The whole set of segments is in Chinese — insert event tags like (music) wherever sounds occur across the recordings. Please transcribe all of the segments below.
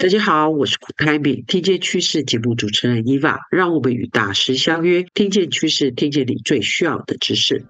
大家好，我是古泰敏，听见趋势节目主持人伊娃，让我们与大师相约，听见趋势，听见你最需要的知识。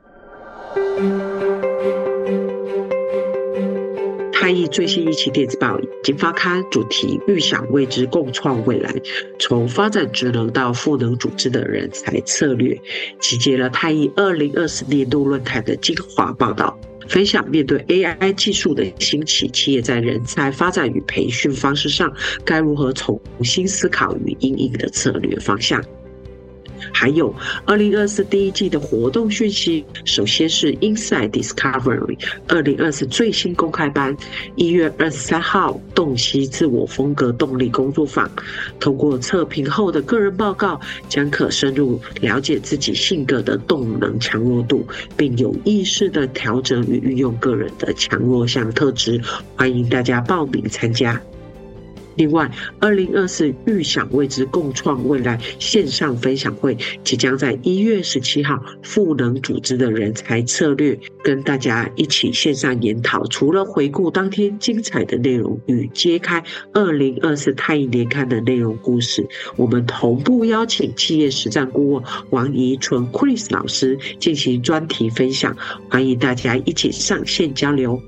太毅最新一期电子报已经发刊，主题预想未知，共创未来，从发展职能到赋能组织的人才策略，集结了太毅二零二四年度论坛的精华报道。分享面对 AI 技术的兴起，企业在人才发展与培训方式上该如何重新思考与应应的策略方向。还有，二零二四第一季的活动讯息，首先是 Inside Discovery 二零二四最新公开班，一月二十三号洞悉自我风格动力工作坊，通过测评后的个人报告，将可深入了解自己性格的动能强弱度，并有意识地调整与运用个人的强弱项特质，欢迎大家报名参加。另外，二零二四预想未知，共创未来线上分享会即将在一月十七号赋能组织的人才策略，跟大家一起线上研讨。除了回顾当天精彩的内容与揭开二零二四太毅年刊的内容故事，我们同步邀请企业实战顾问王怡纯 Chris 老师进行专题分享，欢迎大家一起上线交流。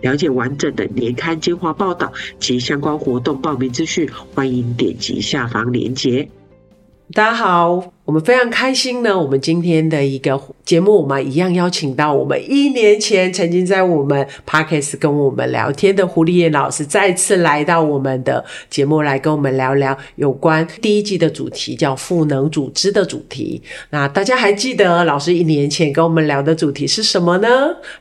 了解完整的年刊精华报道及相关活动报名资讯，欢迎点击下方链接。大家好。我们非常开心呢，我们今天的一个节目，我们一样邀请到我们一年前曾经在我们 Podcast 跟我们聊天的胡立妍老师，再次来到我们的节目来跟我们聊聊有关第一季的主题，叫赋能组织的主题。那大家还记得老师一年前跟我们聊的主题是什么呢？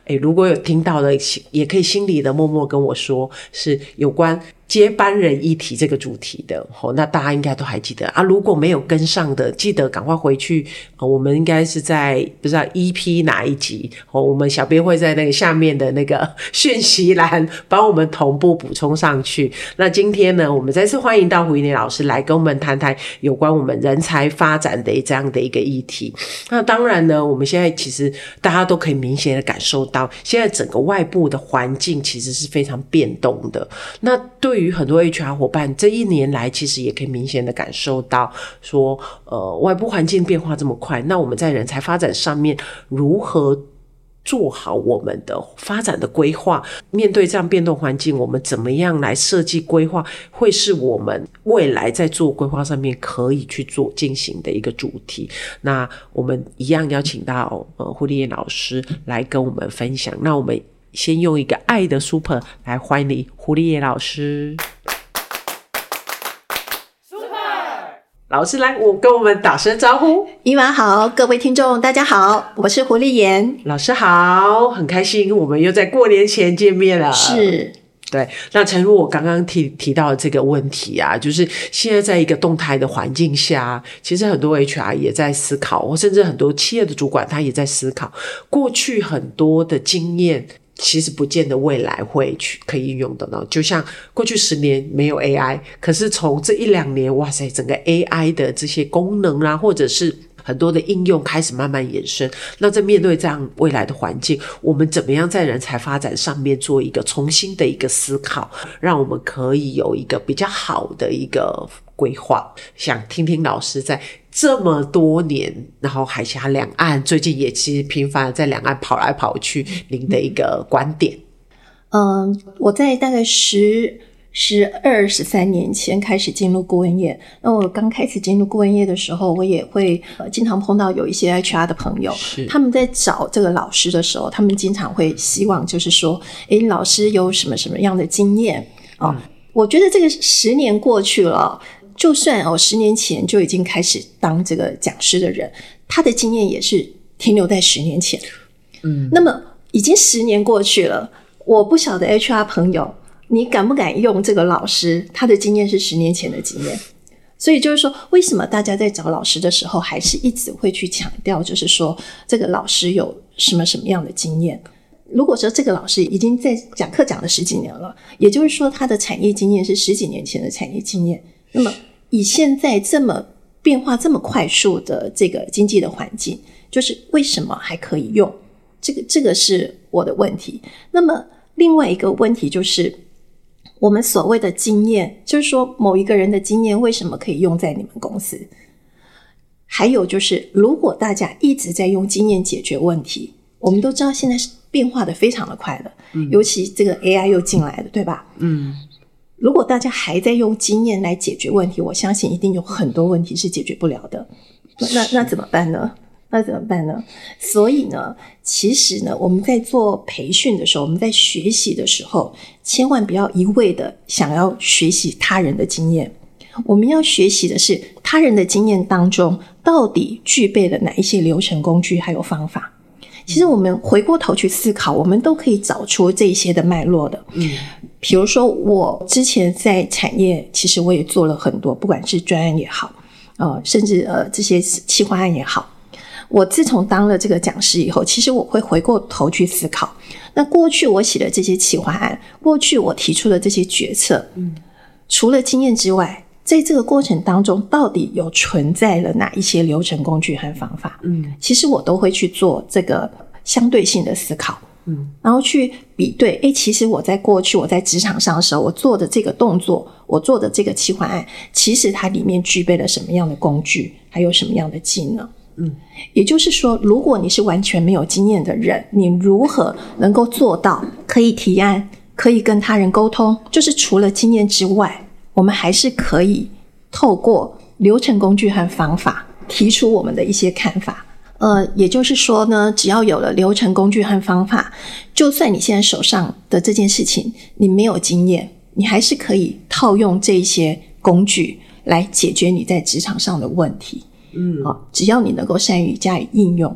诶，如果有听到的，也可以心里的默默跟我说，是有关接班人议题这个主题的。哦，那大家应该都还记得啊。如果没有跟上的，记得。赶赶快回去，我们应该是在不知道 EP 哪一集，我们小编会在那个下面的那个 (laughs) 讯息栏帮我们同步补充上去。那今天呢，我们再次欢迎到胡一林老师来跟我们谈谈有关我们人才发展的这样的一个议题。那当然呢，我们现在其实大家都可以明显的感受到，现在整个外部的环境其实是非常变动的。那对于很多 HR 伙伴，这一年来其实也可以明显的感受到，说呃外部环境变化这么快，那我们在人才发展上面如何做好我们的发展的规划？面对这样变动环境，我们怎么样来设计规划，会是我们未来在做规划上面可以去做进行的一个主题。那我们一样邀请到呃胡立妍老师来跟我们分享。那我们先用一个爱的 super 来欢迎胡立妍老师。老师来，我跟我们打声招呼。伊娃好，各位听众大家好，我是胡立妍。老师好，很开心，我们又在过年前见面了。是，对。那诚如我刚刚提提到的这个问题啊，就是现在在一个动态的环境下，其实很多 HR 也在思考，或甚至很多企业的主管他也在思考，过去很多的经验。其实不见得未来会去可以运用的呢，就像过去十年没有 AI，可是从这一两年，哇塞，整个 AI 的这些功能啊，或者是很多的应用开始慢慢延伸。那在面对这样未来的环境，我们怎么样在人才发展上面做一个重新的一个思考，让我们可以有一个比较好的一个规划？想听听老师在。这么多年，然后海峡两岸最近也其实频繁在两岸跑来跑去，您的一个观点？嗯，我在大概十、十二、十三年前开始进入顾问业。那我刚开始进入顾问业的时候，我也会呃经常碰到有一些 HR 的朋友，他们在找这个老师的时候，他们经常会希望就是说，诶，老师有什么什么样的经验啊？哦嗯，我觉得这个十年过去了。就算哦，十年前就已经开始当这个讲师的人，他的经验也是停留在十年前。嗯，那么已经十年过去了，我不晓得 HR 朋友你敢不敢用这个老师？他的经验是十年前的经验，所以就是说，为什么大家在找老师的时候，还是一直会去强调，就是说这个老师有什么什么样的经验？如果说这个老师已经在讲课讲了十几年了，也就是说他的产业经验是十几年前的产业经验，那么以现在这么变化这么快速的这个经济的环境，就是为什么还可以用？这个这个是我的问题。那么另外一个问题就是，我们所谓的经验，就是说某一个人的经验为什么可以用在你们公司？还有就是，如果大家一直在用经验解决问题，我们都知道现在是变化的非常的快了，嗯，尤其这个 AI 又进来了，对吧？嗯，如果大家还在用经验来解决问题，我相信一定有很多问题是解决不了的。那那那怎么办呢？那怎么办呢？所以呢，其实呢，我们在做培训的时候，我们在学习的时候，千万不要一味的想要学习他人的经验。我们要学习的是他人的经验当中，到底具备了哪一些流程工具还有方法。其实我们回过头去思考，我们都可以找出这些的脉络的。嗯，比如说我之前在产业，其实我也做了很多，不管是专案也好，呃，甚至呃这些企划案也好。我自从当了这个讲师以后，其实我会回过头去思考，那过去我写的这些企划案，过去我提出的这些决策，嗯，除了经验之外，在这个过程当中，到底有存在了哪一些流程工具和方法？嗯，其实我都会去做这个相对性的思考，嗯，然后去比对，诶，其实我在过去我在职场上的时候，我做的这个动作，我做的这个企划案，其实它里面具备了什么样的工具，还有什么样的技能？嗯，也就是说，如果你是完全没有经验的人，你如何能够做到可以提案、可以跟他人沟通？就是除了经验之外，我们还是可以透过流程工具和方法提出我们的一些看法。呃，也就是说呢，只要有了流程工具和方法，就算你现在手上的这件事情你没有经验，你还是可以套用这些工具来解决你在职场上的问题。嗯，好，只要你能够善于加以应用，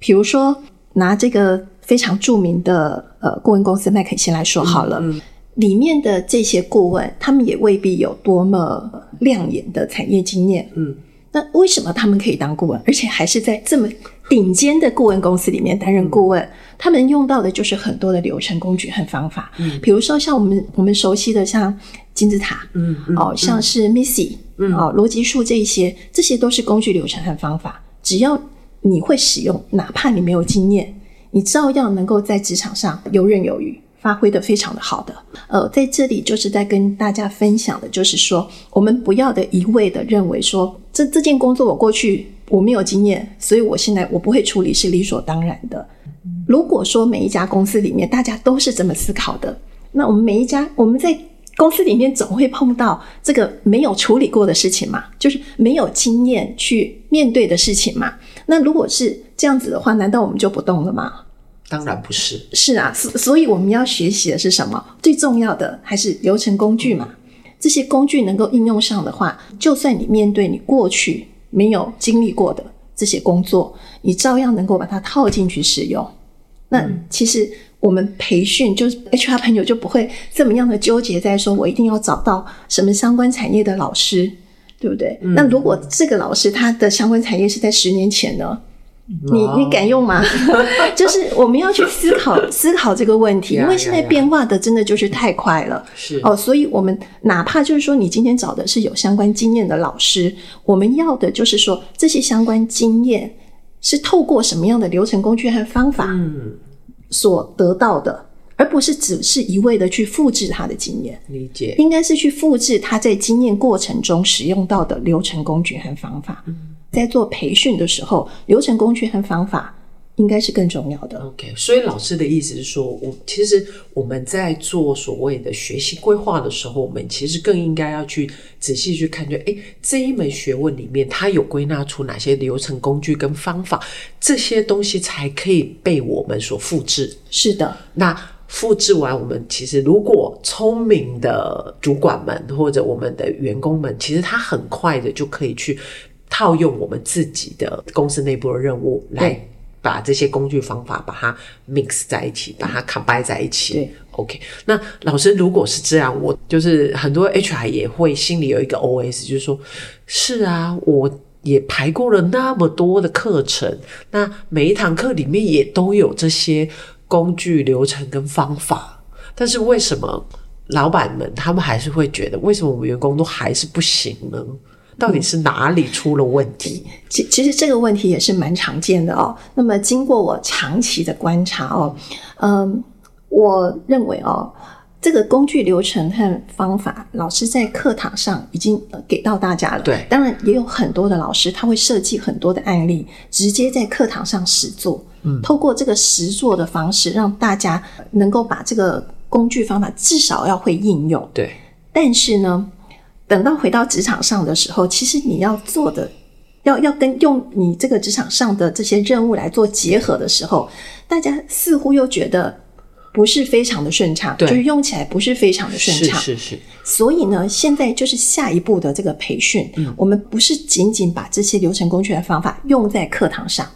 比如说拿这个非常著名的呃顾问公司麦肯锡来说好了，嗯嗯，里面的这些顾问，他们也未必有多么亮眼的产业经验，嗯，那为什么他们可以当顾问，而且还是在这么顶尖的顾问公司里面担任顾问？嗯，他们用到的就是很多的流程工具和方法，嗯，比如说像我们我们熟悉的像金字塔，嗯，嗯。哦，像是 Missy。嗯，哦，逻辑树这一些，这些都是工具流程和方法。只要你会使用，哪怕你没有经验，你照样能够在职场上游刃有余，发挥的非常的好的。呃，在这里就是在跟大家分享的，就是说，我们不要的一味的认为说，这这件工作我过去我没有经验，所以我现在我不会处理是理所当然的。如果说每一家公司里面大家都是这么思考的，那我们每一家我们在。公司里面总会碰到这个没有处理过的事情嘛，就是没有经验去面对的事情嘛。那如果是这样子的话，难道我们就不动了吗？当然不是。是啊，所所以我们要学习的是什么？最重要的还是流程工具嘛。这些工具能够应用上的话，就算你面对你过去没有经历过的这些工作，你照样能够把它套进去使用。那其实。我们培训就是 HR 朋友就不会这么样的纠结在说，我一定要找到什么相关产业的老师，对不对？嗯、那如果这个老师他的相关产业是在十年前呢？嗯、你你敢用吗？(laughs) 就是我们要去思考 (laughs) 思考这个问题，因为现在变化的真的就是太快了。是哦，所以我们哪怕就是说你今天找的是有相关经验的老师，我们要的就是说这些相关经验是透过什么样的流程工具和方法？嗯。所得到的，而不是只是一味的去复制他的经验。理解，应该是去复制他在经验过程中使用到的流程工具和方法。嗯，在做培训的时候，流程工具和方法。应该是更重要的。OK，所以老师的意思是说，我其实我们在做所谓的学习规划的时候，我们其实更应该要去仔细去看，就诶，这一门学问里面，它有归纳出哪些流程工具跟方法，这些东西才可以被我们所复制。是的，那复制完，我们其实如果聪明的主管们或者我们的员工们，其实他很快的就可以去套用我们自己的公司内部的任务来。把这些工具方法把它 mix 在一起，把它 combine 在一起。对，OK。那老师如果是这样，我就是很多 HR 也会心里有一个 OS，就是说，是啊，我也排过了那么多的课程，那每一堂课里面也都有这些工具、流程跟方法，但是为什么？老板们，他们还是会觉得，为什么我们员工都还是不行呢？到底是哪里出了问题？其、嗯、其实这个问题也是蛮常见的哦。那么经过我长期的观察哦，嗯，我认为哦，这个工具流程和方法，老师在课堂上已经给到大家了。对，当然也有很多的老师他会设计很多的案例，直接在课堂上实做。嗯，透过这个实做的方式，让大家能够把这个。工具方法至少要会应用，对。但是呢，等到回到职场上的时候，其实你要做的，要要跟用你这个职场上的这些任务来做结合的时候，大家似乎又觉得不是非常的顺畅，就是用起来不是非常的顺畅，是是是。所以呢，现在就是下一步的这个培训，嗯，我们不是仅仅把这些流程工具的方法用在课堂上，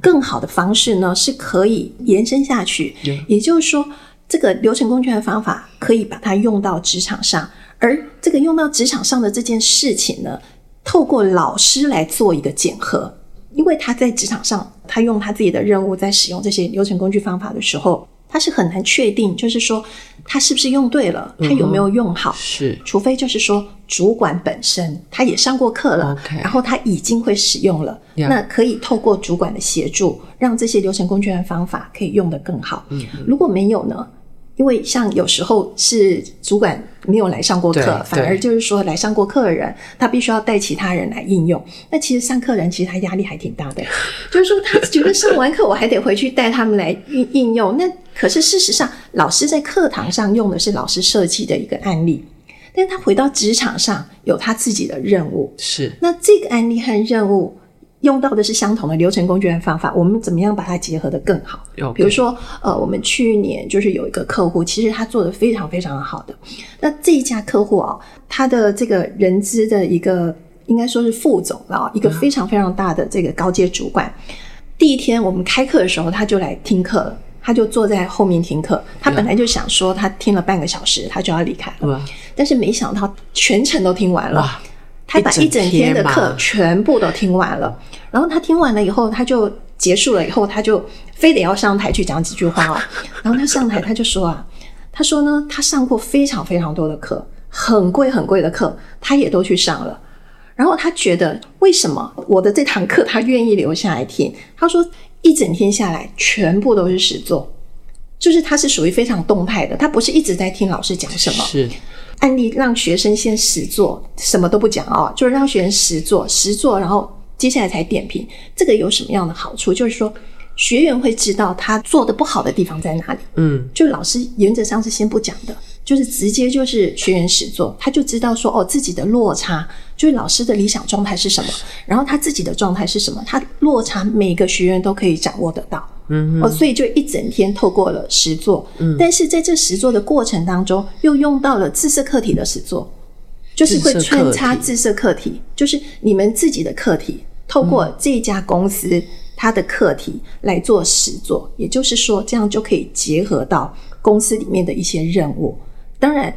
更好的方式呢是可以延伸下去，嗯，也就是说。这个流程工具的方法可以把它用到职场上，而这个用到职场上的这件事情呢，透过老师来做一个检核，因为他在职场上，他用他自己的任务在使用这些流程工具方法的时候，他是很难确定，就是说他是不是用对了，他有没有用好，嗯、是，除非就是说主管本身他也上过课了，okay. 然后他已经会使用了.那可以透过主管的协助，让这些流程工具的方法可以用得更好。嗯，如果没有呢？因为像有时候是主管没有来上过课，反而就是说来上过课的人，他必须要带其他人来应用。那其实上课人其实他压力还挺大的，(laughs) 就是说他觉得上完课我还得回去带他们来应应用。那可是事实上，老师在课堂上用的是老师设计的一个案例，但是他回到职场上有他自己的任务。是，那这个案例和任务。用到的是相同的流程工具和方法，我们怎么样把它结合得更好.比如说，呃，我们去年就是有一个客户，其实他做得非常非常好的。那这一家客户啊，他的这个人资的一个应该说是副总啊，一个非常非常大的这个高阶主管。嗯。第一天我们开课的时候，他就来听课了，他就坐在后面听课。他本来就想说，他听了半个小时，他就要离开了，但是没想到全程都听完了。他把一整天的课全部都听完了，然后他听完了以后，他就结束了以后，他就非得要上台去讲几句话哦。(laughs) 然后他上台，他就说啊，他说呢，他上过非常非常多的课，很贵很贵的课，他也都去上了。然后他觉得，为什么我的这堂课他愿意留下来听？他说，一整天下来，全部都是实作，就是他是属于非常动态的，他不是一直在听老师讲什么。是。案例让学生先实做，什么都不讲哦，就是让学生实做，实做，然后接下来才点评。这个有什么样的好处？就是说，学员会知道他做的不好的地方在哪里。嗯，就老师原则上是先不讲的，就是直接就是学员实做，他就知道说哦，自己的落差，就是老师的理想状态是什么，然后他自己的状态是什么，他落差每个学员都可以掌握得到。嗯，哦，所以就一整天透过了实作，嗯，但是在这实作的过程当中，又用到了自设课题的实作，就是会穿插自设课题，就是你们自己的课题，透过这家公司它的课题来做实做，也就是说，这样就可以结合到公司里面的一些任务。当然，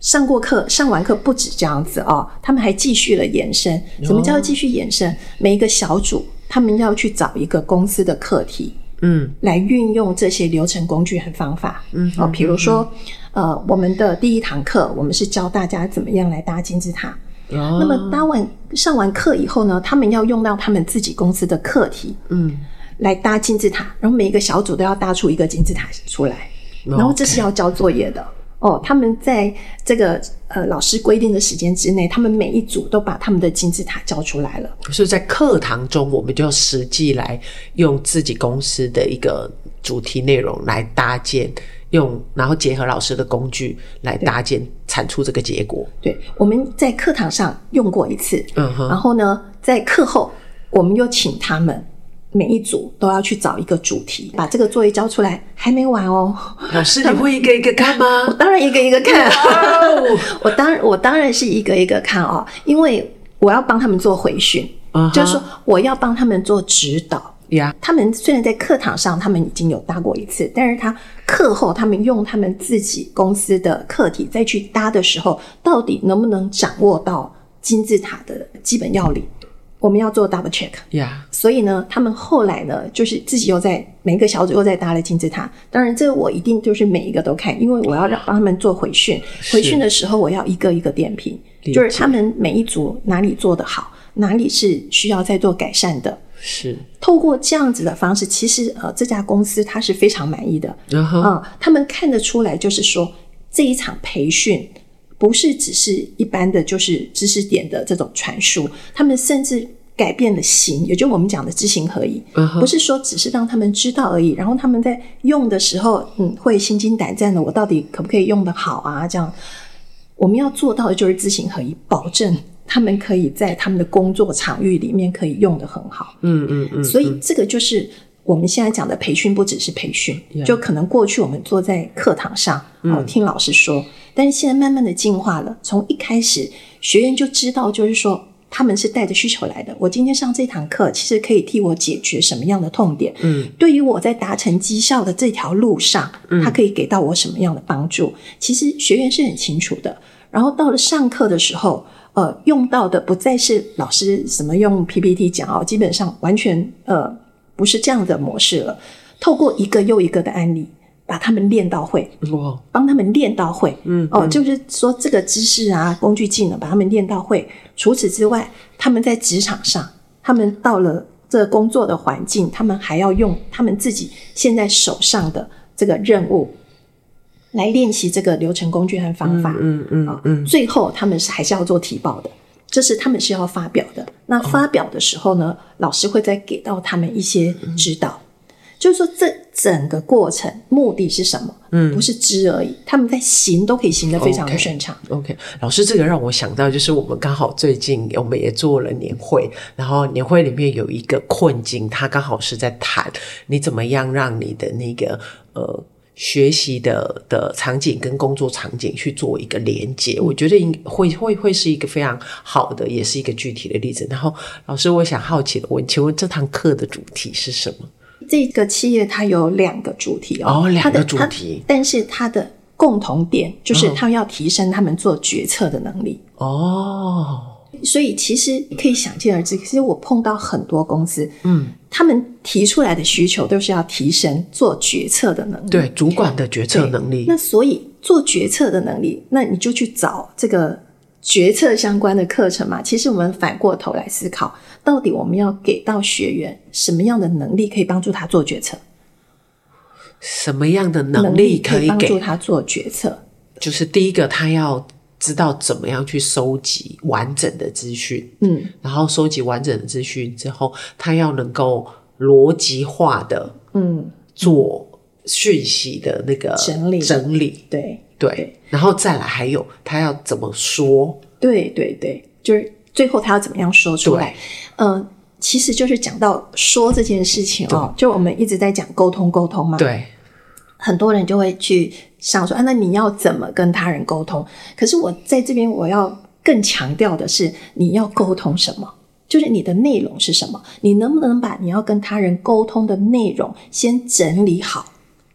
上过课，上完课不止这样子哦，他们还继续了延伸。什么叫继续延伸？每一个小组他们要去找一个公司的课题。嗯，来运用这些流程工具和方法。嗯，哦，比如说，呃，我们的第一堂课，我们是教大家怎么样来搭金字塔。哦。那么搭完上完课以后呢，他们要用到他们自己公司的课题，嗯，来搭金字塔。然后每一个小组都要搭出一个金字塔出来。然后这是要交作业的。哦，他们在这个呃老师规定的时间之内，他们每一组都把他们的金字塔交出来了。所以在课堂中，我们就实际来用自己公司的一个主题内容来搭建，用然后结合老师的工具来搭建，产出这个结果。对，我们在课堂上用过一次，嗯哼，然后呢，在课后我们又请他们。每一组都要去找一个主题，把这个作业交出来，还没完哦。老师，你会一个一个看吗？(laughs) 我当然一个一个看。(laughs) 我当然我当然是一个一个看哦，因为我要帮他们做回训，uh -huh. 就是说我要帮他们做指导。呀，他们虽然在课堂上他们已经有搭过一次，但是他课后他们用他们自己公司的课题再去搭的时候，到底能不能掌握到金字塔的基本要领？我们要做 double check。呀，所以呢，他们后来呢，就是自己又在每一个小组又在搭了金字塔。当然，这个我一定就是每一个都看，因为我要让帮他们做回训。回训的时候，我要一个一个点评，就是他们每一组哪里做得好。哪里是需要再做改善的？是透过这样子的方式，其实呃，这家公司他是非常满意的。嗯哼，呃，他们看得出来，就是说这一场培训不是只是一般的就是知识点的这种传输，他们甚至改变了形，也就是我们讲的知行合一。不是说只是让他们知道而已，然后他们在用的时候，嗯，会心惊胆战的，我到底可不可以用得好啊？这样我们要做到的就是知行合一，保证。他们可以在他们的工作场域里面可以用的很好，嗯嗯嗯，所以这个就是我们现在讲的培训，不只是培训，嗯、就可能过去我们坐在课堂上，嗯、哦，听老师说，但是现在慢慢的进化了，从一开始学员就知道，就是说他们是带着需求来的，我今天上这堂课，其实可以替我解决什么样的痛点，嗯，对于我在达成绩效的这条路上，他可以给到我什么样的帮助，其实学员是很清楚的，然后到了上课的时候。呃，用到的不再是老师什么用 PPT 讲哦，基本上完全呃不是这样的模式了。透过一个又一个的案例，把他们练到会，哇，帮他们练到会，嗯，哦，就是说这个知识啊、工具技能，把他们练到会。除此之外，他们在职场上，他们到了这工作的环境，他们还要用他们自己现在手上的这个任务。来练习这个流程工具和方法，嗯嗯嗯，嗯，最后他们是还是要做提报的，这是他们是要发表的。那发表的时候呢，哦、老师会再给到他们一些指导，嗯、就是说这整个过程目的是什么？嗯，不是知而已，他们在行都可以行得非常的顺畅。Okay, OK，老师，这个让我想到，就是我们刚好最近我们也做了年会，然后年会里面有一个困境，他刚好是在谈你怎么样让你的那个呃。学习的的场景跟工作场景去做一个连接，我觉得应会会会是一个非常好的，也是一个具体的例子。然后，老师，我想好奇的问，请问这堂课的主题是什么？这个企业它有两个主题哦，两个主题，但是它的共同点就是它要提升他们做决策的能力哦。所以其实可以想见而知，其实我碰到很多公司，嗯，他们提出来的需求都是要提升做决策的能力，对，主管的决策能力。那所以做决策的能力，那你就去找这个决策相关的课程嘛。其实我们反过头来思考，到底我们要给到学员什么样的能力，可以帮助他做决策？什么样的能力可以帮助他做决策？就是第一个，他要。知道怎么样去收集完整的资讯，嗯，然后收集完整的资讯之后，他要能够逻辑化的，嗯，做讯息的那个整理。整理，对。对，然后再来还有他要怎么说，对对对，就是最后他要怎么样说出来，嗯，其实就是讲到说这件事情哦，就我们一直在讲沟通沟通嘛，对，很多人就会去。想说啊，那你要怎么跟他人沟通？可是我在这边，我要更强调的是，你要沟通什么？就是你的内容是什么？你能不能把你要跟他人沟通的内容先整理好，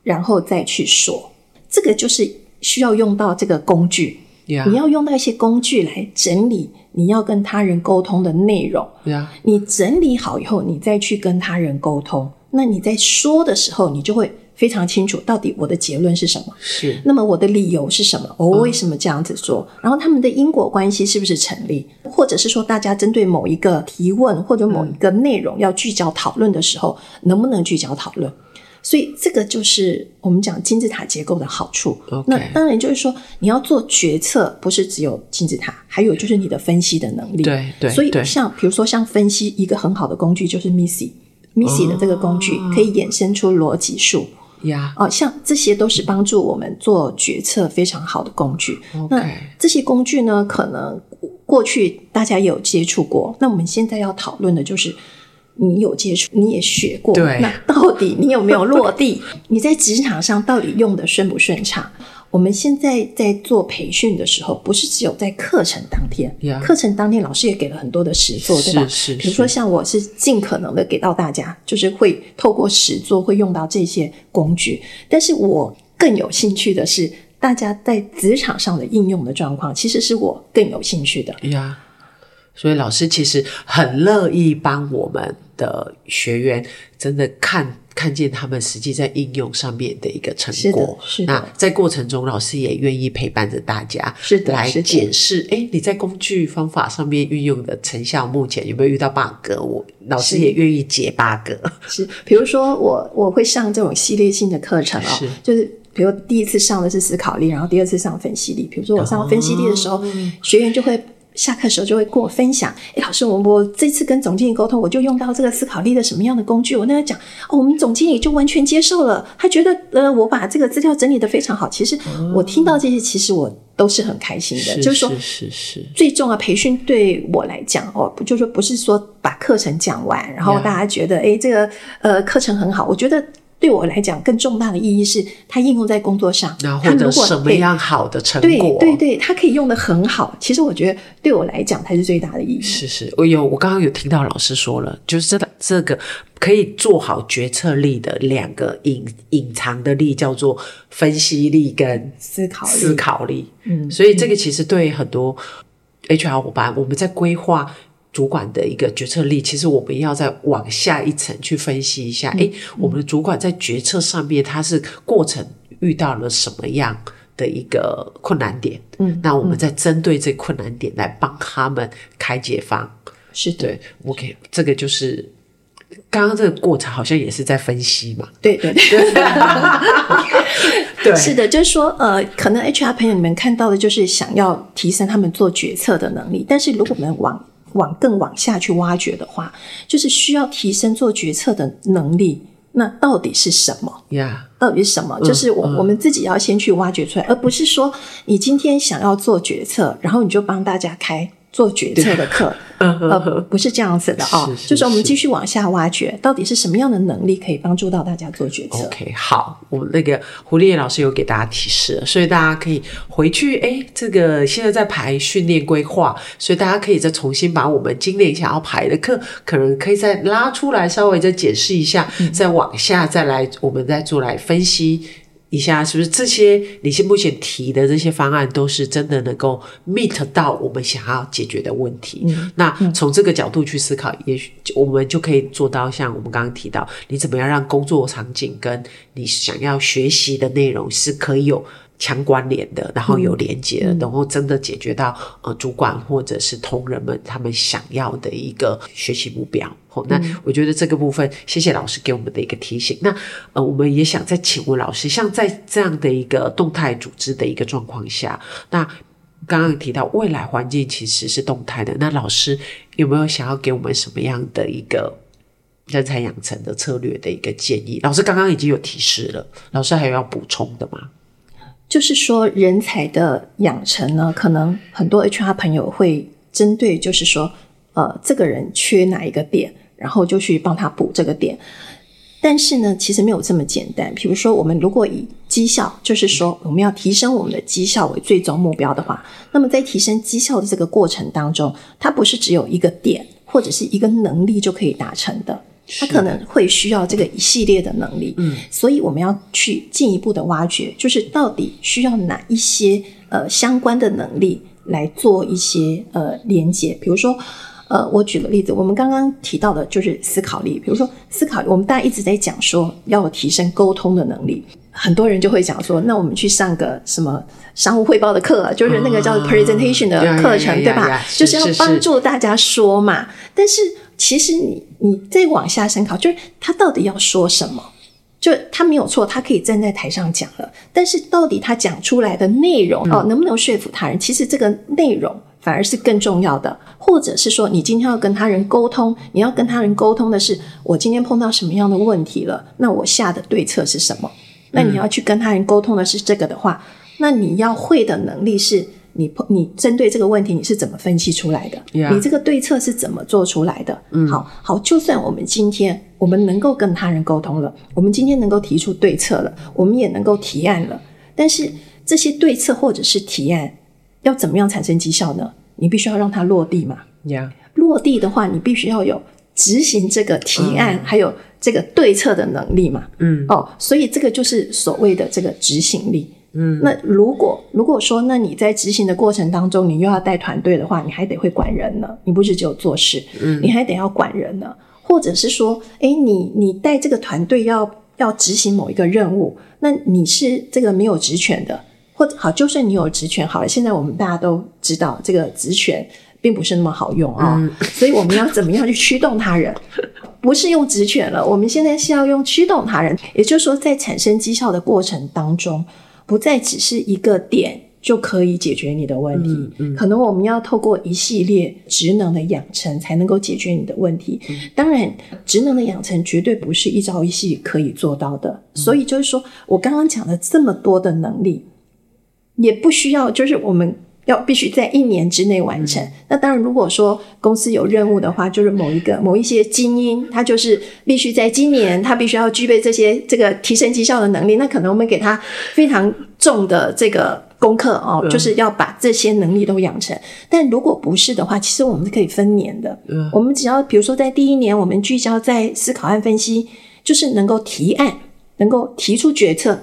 然后再去说？这个就是需要用到这个工具。你要用到一些工具来整理你要跟他人沟通的内容。你整理好以后，你再去跟他人沟通。那你在说的时候，你就会。非常清楚，到底我的结论是什么？是。那么我的理由是什么？我为什么这样子做？嗯、然后他们的因果关系是不是成立？或者是说，大家针对某一个提问或者某一个内容要聚焦讨论的时候，嗯、能不能聚焦讨论？所以这个就是我们讲金字塔结构的好处。那当然就是说，你要做决策，不是只有金字塔，还有就是你的分析的能力。对对。所以像比如说像分析一个很好的工具就是 Missy，Missy 的这个工具可以衍生出逻辑树。呀哦，像这些都是帮助我们做决策非常好的工具。那这些工具呢，可能过去大家也有接触过。那我们现在要讨论的就是，你有接触，你也学过，那到底你有没有落地？(laughs) 你在职场上到底用的顺不顺畅？我们现在在做培训的时候，不是只有在课程当天，课.程当天老师也给了很多的实作，对吧？是是比如说像我是尽可能的给到大家，就是会透过实作会用到这些工具，但是我更有兴趣的是大家在职场上的应用的状况，其实是我更有兴趣的。呀，所以老师其实很乐意帮我们的学员，真的看看见他们实际在应用上面的一个成果。是的，是的。那在过程中，老师也愿意陪伴着大家，是的，来检视。哎，你在工具方法上面运用的成效，目前有没有遇到 bug？我老师也愿意解 bug。是，比如说我我会上这种系列性的课程哦，是就是。比如第一次上的是思考力，然后第二次上分析力。比如说我上分析力的时候，哦、学员就会下课时候就会跟我分享：“哎，老师，我我这次跟总经理沟通，我就用到这个思考力的什么样的工具？”我那个讲，哦，我们总经理就完全接受了，他觉得呃，我把这个资料整理得非常好。其实我听到这些，其实我都是很开心的。是就是说，是是是，最重要培训对我来讲哦，就是说不是说把课程讲完，然后大家觉得哎 Yeah. 这个呃课程很好，我觉得。对我来讲，更重大的意义是它应用在工作上，那获得什么样好的成果？对对对，它可以用得很好。其实我觉得对我来讲才是最大的意义。是是，我有我刚刚有听到老师说了，就是这个这个可以做好决策力的两个隐隐藏的力，叫做分析力跟思考力思考力。嗯，所以这个其实对很多 HR 伙伴，我们在规划。主管的一个决策力，其实我们要再往下一层去分析一下。诶、嗯，我们的主管在决策上面，他是过程遇到了什么样的一个困难点？嗯，那我们再针对这困难点来帮他们开解方。是的对，OK，这个就是刚刚这个过程，好像也是在分析嘛。对对对，(laughs) 对，是的，就是说，呃，可能 HR 朋友你们看到的就是想要提升他们做决策的能力，但是如果我们往往更往下去挖掘的话，就是需要提升做决策的能力。那到底是什么？呀，Yeah. 到底是什么？就是我、嗯、我们自己要先去挖掘出来，而不是说你今天想要做决策，然后你就帮大家开做决策的课。(laughs) 呃，不是这样子的啊，就是我们继续往下挖掘，到底是什么样的能力可以帮助到大家做决策？OK，好，我们那个胡丽叶老师有给大家提示，所以大家可以回去，哎，这个现在在排训练规划，所以大家可以再重新把我们今年想要排的课，可能可以再拉出来，稍微再解释一下，嗯、再往下再来，我们再做来分析。以下是不是这些你现目前提的这些方案都是真的能够 meet 到我们想要解决的问题？嗯、那从这个角度去思考，也许我们就可以做到像我们刚刚提到，你怎么样让工作场景跟你想要学习的内容是可以有强关联的，然后有连接的，嗯、然后真的解决到呃主管或者是同仁们他们想要的一个学习目标。哦，那我觉得这个部分，谢谢老师给我们的一个提醒。那呃，我们也想再请问老师，像在这样的一个动态组织的一个状况下，那刚刚提到未来环境其实是动态的，那老师有没有想要给我们什么样的一个人才养成的策略的一个建议？老师刚刚已经有提示了，老师还有要补充的吗？就是说，人才的养成呢，可能很多 HR 朋友会针对，就是说，呃，这个人缺哪一个点，然后就去帮他补这个点。但是呢，其实没有这么简单。比如说，我们如果以绩效，就是说我们要提升我们的绩效为最终目标的话，那么在提升绩效的这个过程当中，它不是只有一个点或者是一个能力就可以达成的。他可能会需要这个一系列的能力，嗯，所以我们要去进一步的挖掘，就是到底需要哪一些呃相关的能力来做一些呃连接。比如说，呃，我举个例子，我们刚刚提到的就是思考力。比如说思考力，我们大家一直在讲说要提升沟通的能力，很多人就会讲说，那我们去上个什么商务汇报的课，就是那个叫 presentation 的课程，对吧？就是要帮助大家说嘛，但是。其实你你再往下深考，就是他到底要说什么？就他没有错，他可以站在台上讲了。但是到底他讲出来的内容、嗯、哦，能不能说服他人？其实这个内容反而是更重要的。或者是说，你今天要跟他人沟通，你要跟他人沟通的是，我今天碰到什么样的问题了？那我下的对策是什么？那你要去跟他人沟通的是这个的话，那你要会的能力是。你你针对这个问题，你是怎么分析出来的？Yeah. 你这个对策是怎么做出来的？嗯，好好，就算我们今天我们能够跟他人沟通了，我们今天能够提出对策了，我们也能够提案了，但是这些对策或者是提案要怎么样产生绩效呢？你必须要让它落地嘛。呀，落地的话，你必须要有执行这个提案，还有这个对策的能力嘛。嗯，哦，所以这个就是所谓的这个执行力。嗯，那如果如果说，那你在执行的过程当中，你又要带团队的话，你还得会管人呢。你不是只有做事，嗯，你还得要管人呢。或者是说，哎，你你带这个团队要要执行某一个任务，那你是这个没有职权的，或者好，就算你有职权好了，现在我们大家都知道这个职权并不是那么好用啊、哦，嗯、所以我们要怎么样去驱动他人？不是用职权了，我们现在是要用驱动他人，也就是说，在产生绩效的过程当中。不再只是一个点就可以解决你的问题，嗯嗯、可能我们要透过一系列职能的养成才能够解决你的问题。嗯、当然，职能的养成绝对不是一朝一夕可以做到的。嗯、所以就是说我刚刚讲的这么多的能力，也不需要就是我们。要必须在一年之内完成。嗯、那当然，如果说公司有任务的话，就是某一个某一些精英，他就是必须在今年，他必须要具备这些这个提升绩效的能力。那可能我们给他非常重的这个功课哦，嗯、就是要把这些能力都养成。但如果不是的话，其实我们是可以分年的。嗯，我们只要比如说在第一年，我们聚焦在思考和分析，就是能够提案，能够提出决策。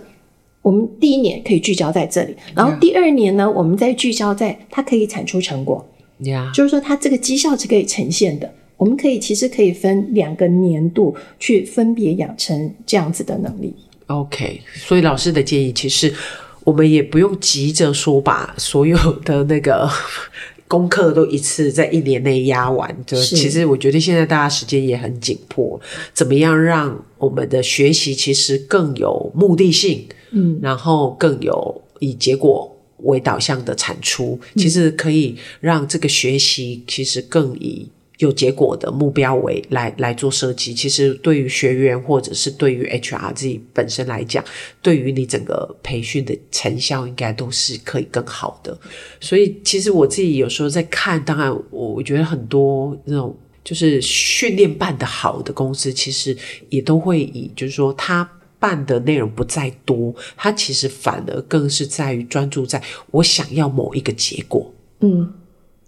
我们第一年可以聚焦在这里，然后第二年呢我们再聚焦在它可以产出成果，呀.就是说它这个绩效是可以呈现的。我们可以其实可以分两个年度去分别养成这样子的能力。OK，所以老师的建议其实我们也不用急着说把所有的那个。(laughs) 功课都一次在一年内压完，就是其实我觉得现在大家时间也很紧迫，怎么样让我们的学习其实更有目的性，嗯，然后更有以结果为导向的产出，其实可以让这个学习其实更以。有结果的目标为来来做设计，其实对于学员或者是对于 HR 自己本身来讲，对于你整个培训的成效，应该都是可以更好的。所以，其实我自己有时候在看，当然我我觉得很多那种就是训练办得好的公司，其实也都会以就是说他办的内容不再多，它其实反而更是在于专注在我想要某一个结果。嗯，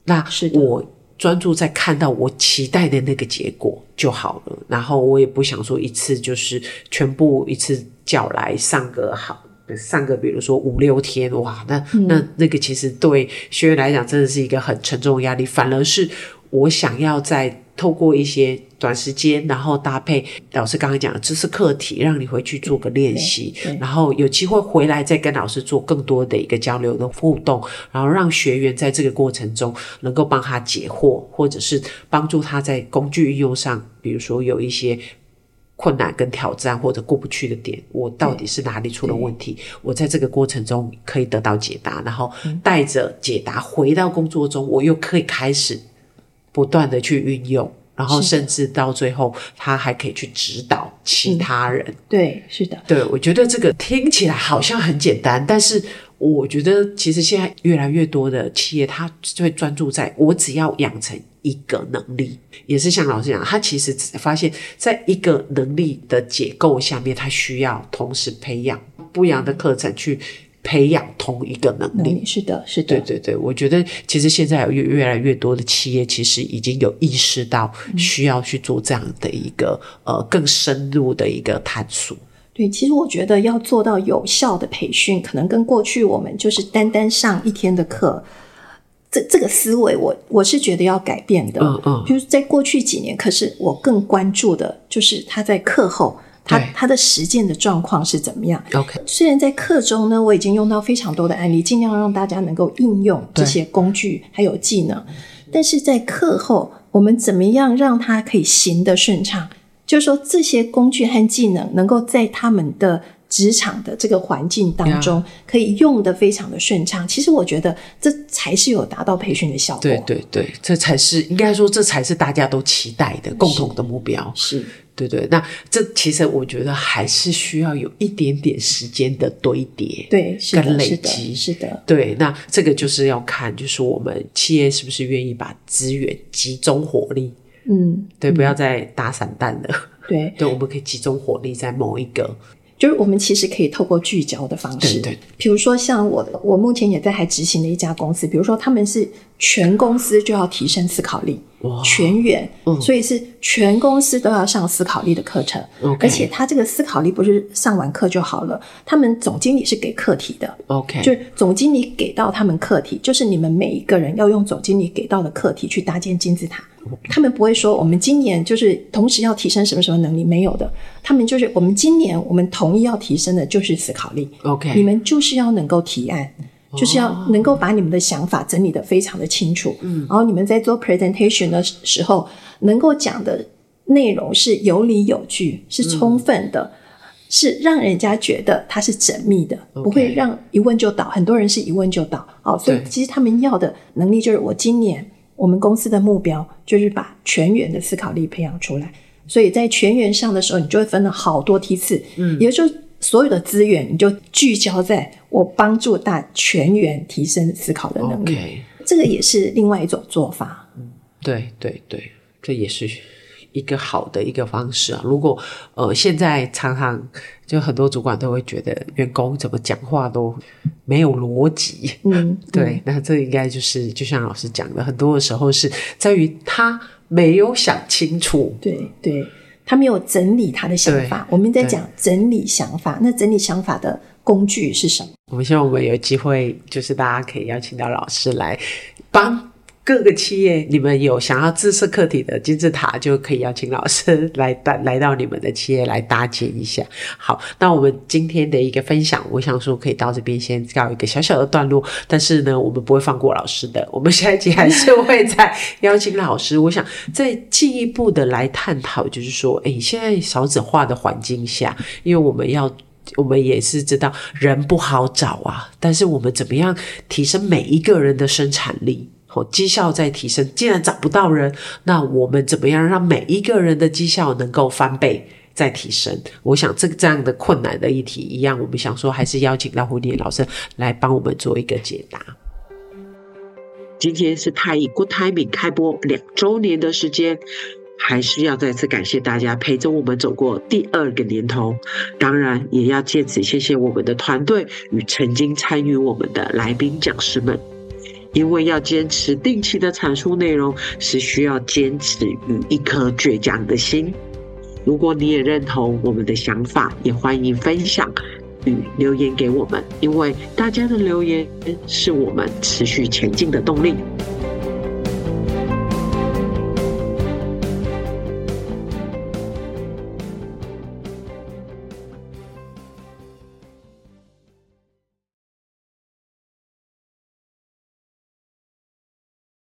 那是我。专注在看到我期待的那个结果就好了，然后我也不想说一次就是全部一次叫来上个好上个，比如说五六天，哇，那、嗯、那那个其实对学员来讲真的是一个很沉重的压力，反而是我想要在。透过一些短时间，然后搭配老师刚刚讲的知识课题，让你回去做个练习，然后有机会回来再跟老师做更多的一个交流的互动，然后让学员在这个过程中能够帮他解惑，或者是帮助他在工具运用上，比如说有一些困难跟挑战或者过不去的点，我到底是哪里出了问题？我在这个过程中可以得到解答，然后带着解答回到工作中，我又可以开始。不断的去运用，然后甚至到最后，他还可以去指导其他人。嗯、对，是的，对，我觉得这个听起来好像很简单，但是我觉得其实现在越来越多的企业，他就会专注在我只要养成一个能力，也是像老师讲，他其实发现在一个能力的结构下面，他需要同时培养不一样的课程去。培养同一个能力，是的，是的，对对对，我觉得其实现在有越越来越多的企业，其实已经有意识到需要去做这样的一个、嗯、呃更深入的一个探索。对，其实我觉得要做到有效的培训，可能跟过去我们就是单单上一天的课，这这个思维我，我我是觉得要改变的。嗯嗯，就是在过去几年，可是我更关注的就是他在课后。他他的实践的状况是怎么样？OK，虽然在课中呢，我已经用到非常多的案例，尽量让大家能够应用这些工具还有技能，但是在课后，我们怎么样让他可以行得顺畅？就是说，这些工具和技能能够在他们的职场的这个环境当中可以用的非常的顺畅。其实我觉得这才是有达到培训的效果。对对对，这才是应该说，这才是大家都期待的共同的目标。是。是对对，那这其实我觉得还是需要有一点点时间的堆叠，对，跟累积，是的。对，那这个就是要看，就是我们企业是不是愿意把资源集中火力，嗯，对，不要再打散弹了。对，(laughs) 对，我们可以集中火力在某一个就是我们其实可以透过聚焦的方式，对对，比如说像我，我目前也在还执行的一家公司，比如说他们是全公司就要提升思考力，全员，嗯。所以是全公司都要上思考力的课程。而且他这个思考力不是上完课就好了，他们总经理是给课题的，OK，就是总经理给到他们课题，就是你们每一个人要用总经理给到的课题去搭建金字塔。他们不会说我们今年就是同时要提升什么什么能力，没有的。他们就是我们今年我们统一要提升的就是思考力。OK 你们就是要能够提案，就是要能够把你们的想法整理得非常的清楚。嗯，然后你们在做 presentation 的时候，能够讲的内容是有理有据，是充分的。是让人家觉得它是缜密的不会让一问就倒。很多人是一问就倒，哦，所以对其实他们要的能力就是，我今年我们公司的目标就是把全员的思考力培养出来。所以在全员上的时候，你就会分了好多梯次，嗯，也就所有的资源你就聚焦在我帮助大全员提升思考的能力这个也是另外一种做法。对对对，这也是一个好的一个方式啊。如果呃现在常常就很多主管都会觉得员工怎么讲话都没有逻辑，嗯，(laughs) 对，那这应该就是就像老师讲的，很多的时候是在于他没有想清楚。对对，他没有整理他的想法。我们在讲整理想法，那整理想法的工具是什么？我们希望我们有机会，就是大家可以邀请到老师来帮各个企业，你们有想要自设课题的金字塔，就可以邀请老师来来来到你们的企业来搭建一下。好，那我们今天的一个分享，我想说可以到这边先告一个小小的段落。但是呢，我们不会放过老师的，我们下一集还是会再邀请老师。我想再进一步的来探讨，就是说，诶，现在少子化的环境下，因为我们要。我们也是知道人不好找啊，但是我们怎么样提升每一个人的生产力？哦，绩效在提升。既然找不到人，那我们怎么样让每一个人的绩效能够翻倍再提升？我想这个这样的困难的议题，一样我们想说，还是邀请到胡念老师来帮我们做一个解答。今天是太毅 Good Timing 开播两周年的时间。还是要再次感谢大家陪着我们走过第二个年头，当然也要借此谢谢我们的团队与曾经参与我们的来宾讲师们，因为要坚持定期的阐述内容，是需要坚持与一颗倔强的心。如果你也认同我们的想法，也欢迎分享与留言给我们，因为大家的留言是我们持续前进的动力。